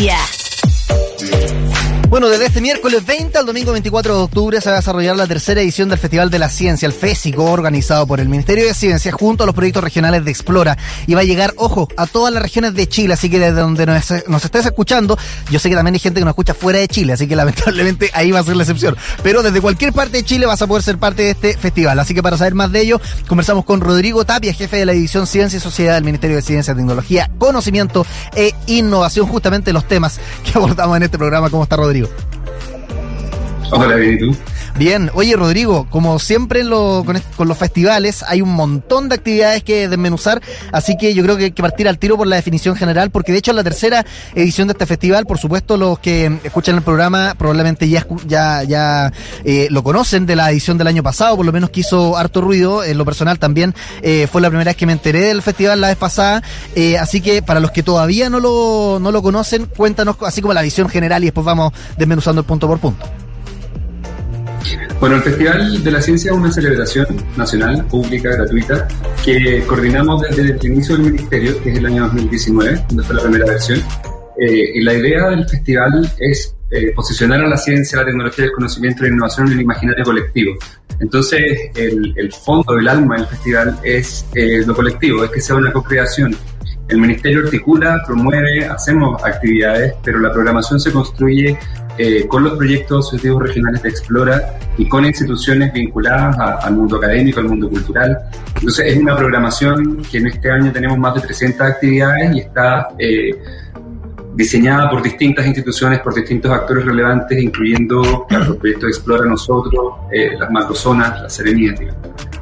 Yeah. Bueno, desde este miércoles 20 al domingo 24 de octubre se va a desarrollar la tercera edición del Festival de la Ciencia, el FESICO, organizado por el Ministerio de Ciencia junto a los proyectos regionales de Explora. Y va a llegar, ojo, a todas las regiones de Chile, así que desde donde nos, nos estés escuchando, yo sé que también hay gente que nos escucha fuera de Chile, así que lamentablemente ahí va a ser la excepción. Pero desde cualquier parte de Chile vas a poder ser parte de este festival. Así que para saber más de ello, conversamos con Rodrigo Tapia, jefe de la División Ciencia y Sociedad del Ministerio de Ciencia, Tecnología, Conocimiento e Innovación, justamente los temas que abordamos en este programa. ¿Cómo está Rodrigo? Hola, bien, ¿y tú? Bien, oye Rodrigo, como siempre lo, con, los festivales hay un montón de actividades que desmenuzar, así que yo creo que hay que partir al tiro por la definición general, porque de hecho la tercera edición de este festival, por supuesto los que escuchan el programa probablemente ya, ya, ya eh, lo conocen de la edición del año pasado, por lo menos que hizo harto ruido, en lo personal también eh, fue la primera vez que me enteré del festival la vez pasada, eh, así que para los que todavía no lo, no lo conocen, cuéntanos así como la visión general y después vamos desmenuzando el punto por punto. Bueno, el Festival de la Ciencia es una celebración nacional, pública, gratuita, que coordinamos desde el inicio del Ministerio, que es el año 2019, donde fue la primera versión. Eh, y la idea del festival es eh, posicionar a la ciencia, la tecnología, el conocimiento la innovación en el imaginario colectivo. Entonces, el, el fondo, el alma del festival es eh, lo colectivo, es que sea una co-creación. El Ministerio articula, promueve, hacemos actividades, pero la programación se construye eh, con los proyectos asociativos regionales de Explora y con instituciones vinculadas a, al mundo académico, al mundo cultural. Entonces es una programación que en este año tenemos más de 300 actividades y está eh, diseñada por distintas instituciones, por distintos actores relevantes, incluyendo claro, los proyectos de Explora Nosotros, eh, las macrozonas, la Serenidad.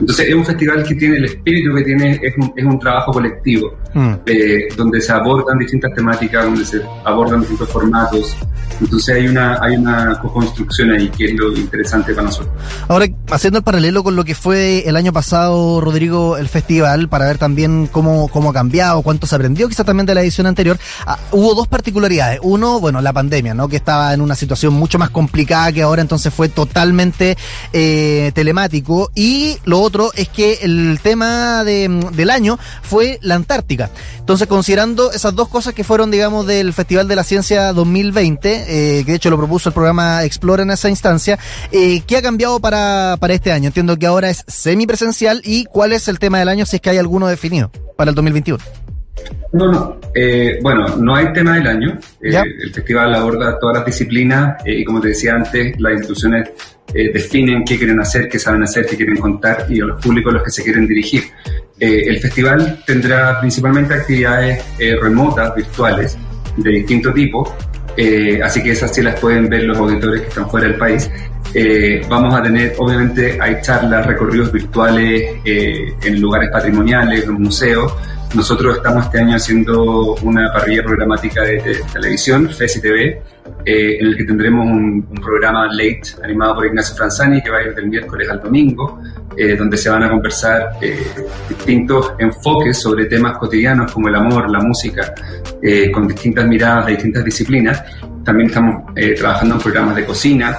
Entonces es un festival que tiene el espíritu que tiene, es un, es un trabajo colectivo, mm. eh, donde se abordan distintas temáticas, donde se abordan distintos formatos. Entonces hay una, hay una co-construcción ahí que es lo interesante para nosotros. Ahora, haciendo el paralelo con lo que fue el año pasado, Rodrigo, el festival, para ver también cómo, cómo ha cambiado, cuánto se aprendió quizás también de la edición anterior, ah, hubo dos particularidades. Uno, bueno, la pandemia, ¿no? Que estaba en una situación mucho más complicada que ahora, entonces fue totalmente eh, telemático. Y lo otro es que el tema de, del año fue la Antártica. Entonces, considerando esas dos cosas que fueron, digamos, del Festival de la Ciencia 2020, eh, que de hecho lo propuso el programa Explora en esa instancia, eh, ¿qué ha cambiado para, para este año? Entiendo que ahora es semipresencial y cuál es el tema del año, si es que hay alguno definido para el 2021. No, no. Eh, bueno, no hay tema del año. Eh, el festival aborda todas las disciplinas eh, y como te decía antes, las instituciones definen qué quieren hacer, qué saben hacer, qué quieren contar y a los públicos a los que se quieren dirigir. el festival tendrá principalmente actividades remotas, virtuales, de distinto tipo, así que esas sí las pueden ver los auditores que están fuera del país. Vamos a tener, obviamente, hay charlas, recorridos virtuales en lugares patrimoniales, en museos. Nosotros estamos este año haciendo una parrilla programática de, de televisión, FESI TV, eh, en el que tendremos un, programa late animado por Ignacio Franzani que va a ir del miércoles al domingo, eh, donde se van a conversar eh, distintos enfoques sobre temas cotidianos como el amor, la música, eh, con distintas miradas de distintas disciplinas. También estamos eh, trabajando en programas de cocina,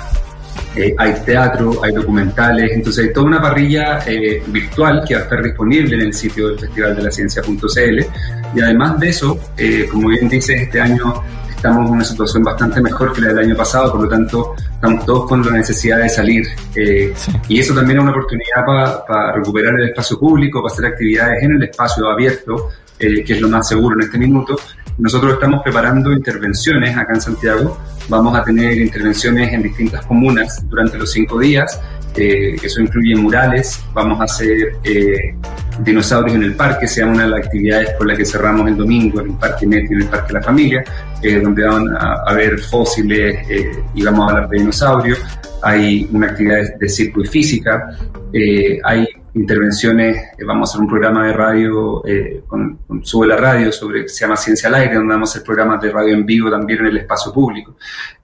eh, hay teatro, hay documentales, entonces hay toda una parrilla eh, virtual que va a estar disponible en el sitio del Festival de la Ciencia.cl y además de eso, eh, como bien dices, este año estamos en una situación bastante mejor que la del año pasado, por lo tanto estamos todos con la necesidad de salir sí. y eso también es una oportunidad para pa recuperar el espacio público, para hacer actividades en el espacio abierto, que es lo más seguro en este minuto. Nosotros estamos preparando intervenciones acá en Santiago Vamos a tener intervenciones en distintas comunas durante los cinco días. Eh, eso incluye murales, vamos a hacer eh, dinosaurios en el parque, sea una de las actividades con las que cerramos el domingo en el Parque Net y en el Parque la Familia, eh, donde van a, a ver fósiles eh, y vamos a hablar de dinosaurios. Hay una actividad de, de circo física, eh, hay intervenciones, vamos a hacer un programa de radio con, con, Sube la Radio sobre se llama Ciencia al Aire, donde vamos a hacer programas de radio en vivo también en el espacio público.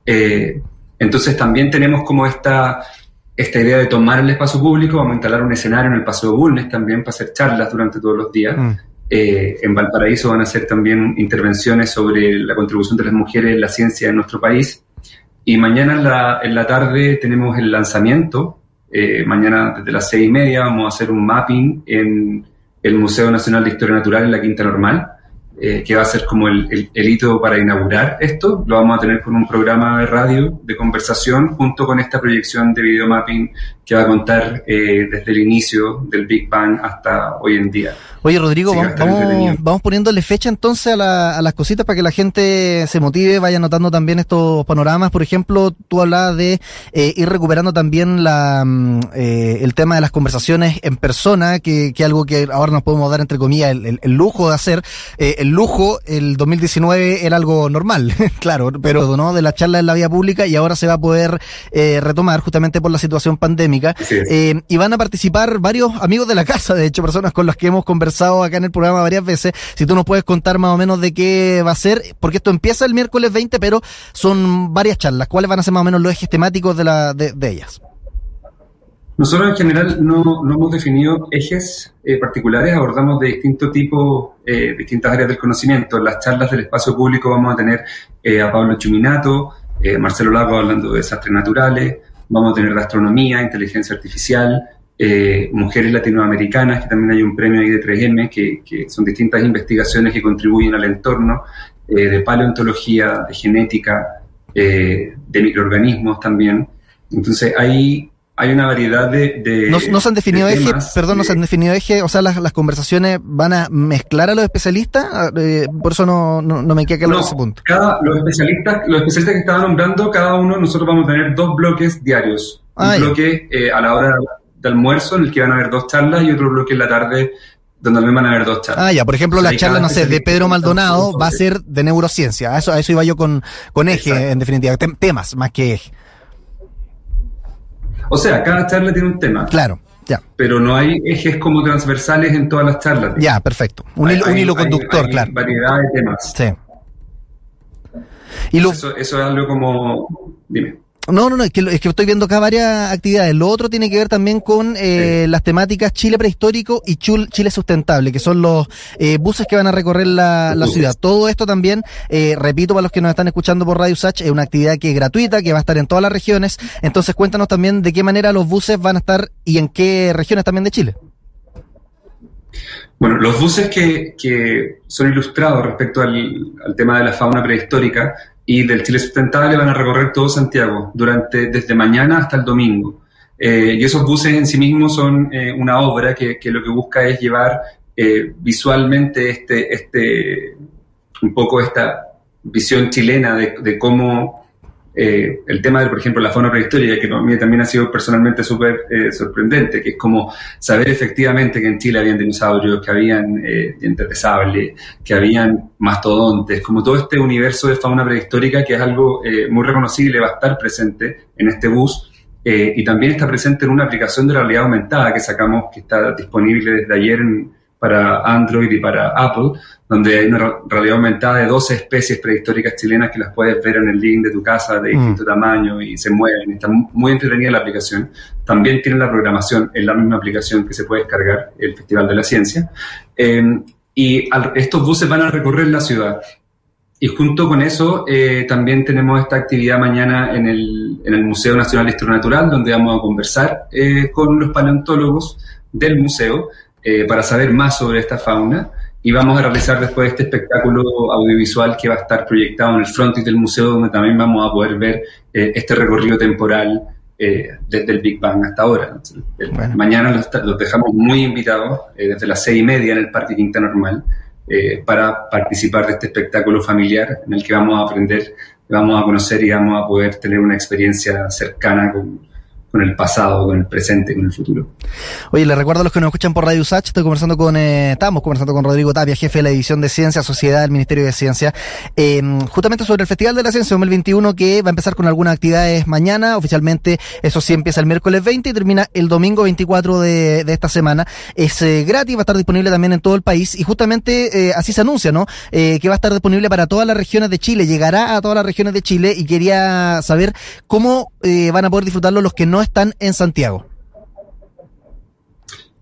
Entonces también tenemos como esta, esta idea de tomar el espacio público, vamos a instalar un escenario en el Paseo Bulnes también para hacer charlas durante todos los días. Mm. Eh, en Valparaíso van a hacer también intervenciones sobre la contribución de las mujeres en la ciencia en nuestro país. Y mañana en la, en la tarde tenemos el lanzamiento eh, mañana desde las seis y media vamos a hacer un mapping en el Museo Nacional de Historia Natural en la Quinta Normal. Eh, que va a ser como el, hito para inaugurar esto. Lo vamos a tener con un programa de radio de conversación junto con esta proyección de videomapping que va a contar eh, desde el inicio del Big Bang hasta hoy en día. Oye, Rodrigo, vamos, vamos, poniéndole fecha entonces a, las cositas para que la gente se motive, vaya notando también estos panoramas. Por ejemplo, tú hablabas de eh, ir recuperando también la, mm, eh, el tema de las conversaciones en persona, que, que algo que ahora nos podemos dar, entre comillas, el, lujo de hacer. Eh, el lujo, el 2019 era algo normal, claro, pero no de la charla en la vía pública y ahora se va a poder retomar justamente por la situación pandémica. y van a participar varios amigos de la casa, de hecho, personas con las que hemos conversado acá en el programa varias veces. Si tú nos puedes contar más o menos de qué va a ser, porque esto empieza el miércoles 20, pero son varias charlas. ¿Cuáles van a ser más o menos los ejes temáticos de, la, de, ellas? Nosotros en general no, no hemos definido ejes eh, particulares, abordamos de distintos tipos, eh, distintas áreas del conocimiento. En las charlas del espacio público vamos a tener eh, a Pablo Chuminato, Marcelo Lago hablando de desastres naturales, vamos a tener de astronomía, inteligencia artificial, eh, mujeres latinoamericanas, que también hay un premio ahí de 3M, que, son distintas investigaciones que contribuyen al entorno, eh, de paleontología, de genética, eh, de microorganismos también. Entonces hay, hay una variedad de... ¿No, se han definido ejes? Perdón, ¿no se han definido ejes? O sea, las, conversaciones van a mezclar a los especialistas, ah, por eso no, no, me queda claro ese punto. Cada, los, especialistas, los especialistas que estaba nombrando, cada uno, nosotros vamos a tener dos bloques diarios. un bloque a la hora de de almuerzo en el que van a haber dos charlas y otro bloque en la tarde donde también van a haber dos charlas. Ah, ya, por ejemplo, la charla, no sé, de Pedro Maldonado va a ser de neurociencia. A eso, a eso iba yo con, con eje, en definitiva, temas más que eje. O sea, cada charla tiene un tema. Claro, ya. Pero no hay ejes como transversales en todas las charlas. Ya, perfecto. Un, hilo, un hilo conductor, claro. Variedad de temas. Sí. Y eso, eso es algo como. Dime. No, no, no, es que, es que estoy viendo acá varias actividades. Lo otro tiene que ver también con eh, las temáticas Chile prehistórico y Chile sustentable, que son los eh, buses que van a recorrer la, ciudad. Todo esto también, eh, repito, para los que nos están escuchando por Radio Sach, es una actividad que es gratuita, que va a estar en todas las regiones. Entonces cuéntanos también de qué manera los buses van a estar y en qué regiones también de Chile. Bueno, los buses que, que son ilustrados respecto al, al tema de la fauna prehistórica y del Chile Sustentable van a recorrer todo Santiago durante desde mañana hasta el domingo. Eh, y esos buses en sí mismos son eh, una obra que, que, lo que busca es llevar eh, visualmente este, este, un poco esta visión chilena de, de cómo eh, el tema de, por ejemplo, la fauna prehistórica, que para mí también ha sido personalmente súper eh, sorprendente, que es como saber efectivamente que en Chile habían dinosaurios, que habían eh, dientes de sable, que habían mastodontes, como todo este universo de fauna prehistórica que es algo muy reconocible, va a estar presente en este bus. y también está presente en una aplicación de realidad aumentada que sacamos, que está disponible desde ayer en, para Android y para Apple, donde hay una realidad aumentada de 12 especies prehistóricas chilenas que las puedes ver en el link de tu casa de distinto mm. tamaño y se mueven. Está muy entretenida la aplicación. También tiene la programación en la misma aplicación que se puede descargar el Festival de la Ciencia. Em, y estos buses van a recorrer la ciudad. Y junto con eso, eh, también tenemos esta actividad mañana en el, en el Museo Nacional de Historia Natural, donde vamos a conversar eh, con los paleontólogos del museo eh, para saber más sobre esta fauna y vamos a realizar después este espectáculo audiovisual que va a estar proyectado en el frontis del museo donde también vamos a poder ver eh, este recorrido temporal eh, desde el Big Bang hasta ahora. Mañana los, dejamos muy invitados desde las seis y media en el Parque Quinta Normal para participar de este espectáculo familiar en el que vamos a aprender, vamos a conocer y vamos a poder tener una experiencia cercana con, con el pasado, con el presente, con el futuro. Oye, le recuerdo a los que nos escuchan por Radio USACH, estoy conversando con, eh, estamos conversando con Rodrigo Tapia, jefe de la División de Ciencia, Sociedad del Ministerio de Ciencia, em, justamente sobre el Festival de la Ciencia 2021 que va a empezar con algunas actividades mañana, oficialmente eso sí empieza el miércoles 20 y termina el domingo 24 de, de esta semana. Es eh, gratis, va a estar disponible también en todo el país y justamente eh, así se anuncia, ¿no? que va a estar disponible para todas las regiones de Chile, llegará a todas las regiones de Chile y quería saber cómo van a poder disfrutarlo los que no están en Santiago?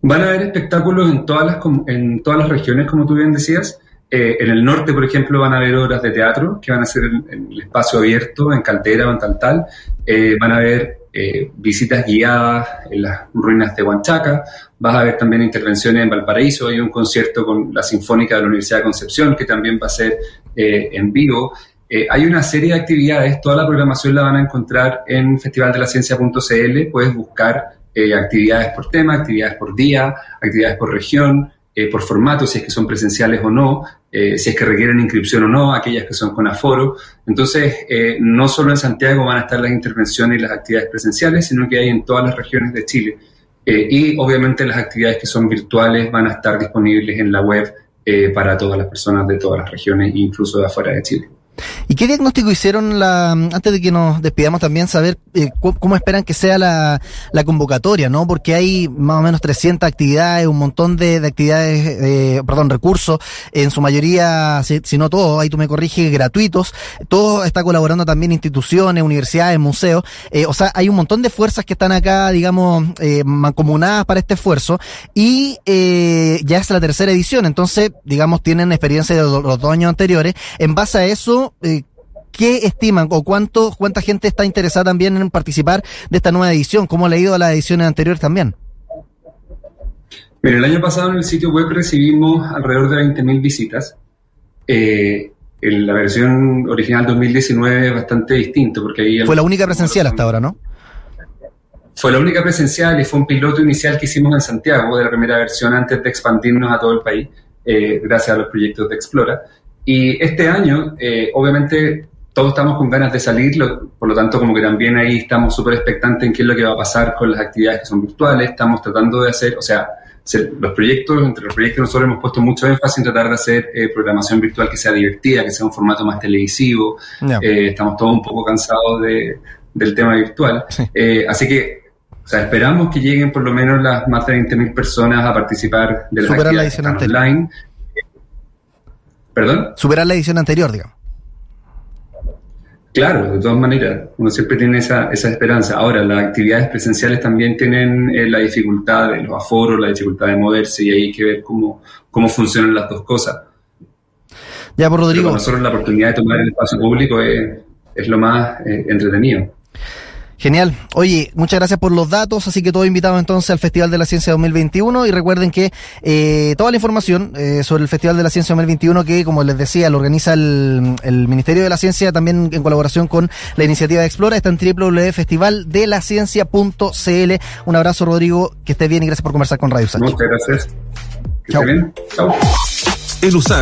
Van a haber espectáculos en todas las, en todas las regiones, como tú bien decías. Eh, en el norte, por ejemplo, van a haber obras de teatro que van a ser en, el espacio abierto, en Caldera o en Tantal. Eh, van a haber eh, visitas guiadas en las ruinas de Huanchaca. Vas a ver también intervenciones en Valparaíso. Hay un concierto con la Sinfónica de la Universidad de Concepción que también va a ser en vivo. Hay una serie de actividades, toda la programación la van a encontrar en festivaldelaCiencia.cl. Puedes buscar actividades por tema, actividades por día, actividades por región, por formato, si es que son presenciales o no, eh, si es que requieren inscripción o no, aquellas que son con aforo. Entonces, eh, no solo en Santiago van a estar las intervenciones y las actividades presenciales, sino que hay en todas las regiones de Chile. Eh, y obviamente las actividades que son virtuales van a estar disponibles en la web para todas las personas de todas las regiones, incluso de afuera de Chile. ¿Y qué diagnóstico hicieron la, antes de que nos despidamos también, saber eh, cómo esperan que sea la, la, convocatoria, ¿no? Porque hay más o menos 300 actividades, un montón de, actividades, eh, perdón, recursos, en su mayoría, si, no todos, ahí tú me corriges, gratuitos. Todo está colaborando también instituciones, universidades, museos. Eh, o sea, hay un montón de fuerzas que están acá, digamos, eh, mancomunadas para este esfuerzo. Y eh, ya es la tercera edición, entonces, digamos, tienen experiencia de los dos años anteriores. En base a eso, eh, ¿qué estiman o cuánto, cuánta gente está interesada también en participar de esta nueva edición? ¿Cómo ha leído a las ediciones anteriores también? Mira, el año pasado en el sitio web recibimos alrededor de 20.000 visitas. Eh, en la versión original 2019 es bastante distinto porque ahí... Fue la única presencial hasta ahora, ¿no? Fue la única presencial y fue un piloto inicial que hicimos en Santiago de la primera versión antes de expandirnos a todo el país, eh, gracias a los proyectos de Explora. Y este año, eh, obviamente, todos estamos con ganas de salir, por lo tanto, como que también ahí estamos súper expectantes en qué es lo que va a pasar con las actividades que son virtuales. Estamos tratando de hacer, o sea, los proyectos, entre los proyectos nosotros hemos puesto mucho énfasis en tratar de hacer eh, programación virtual que sea divertida, que sea un formato más televisivo. Eh, estamos todos un poco cansados de, del tema virtual. así que o sea, esperamos que lleguen por lo menos las más de 20.000 personas a participar de las actividades online. ¿Perdón? Superar la edición anterior, digamos. Claro, de todas maneras, uno siempre tiene esa, esa esperanza. Ahora, las actividades presenciales también tienen eh, la dificultad de los aforos, la dificultad de moverse y hay que ver cómo, cómo funcionan las dos cosas. Ya, por Rodrigo. para nosotros la oportunidad de tomar el espacio público es, es lo más eh, entretenido. Genial. Oye, muchas gracias por los datos, así que todo invitado entonces al Festival de la Ciencia 2021 y recuerden que eh, toda la información eh, sobre el Festival de la Ciencia 2021 que, como les decía, lo organiza el, Ministerio de la Ciencia también en colaboración con la iniciativa de Explora está en www.festivaldelaciencia.cl. Un abrazo, Rodrigo, que esté bien y gracias por conversar con Radio Muchas gracias. Chao. Chao.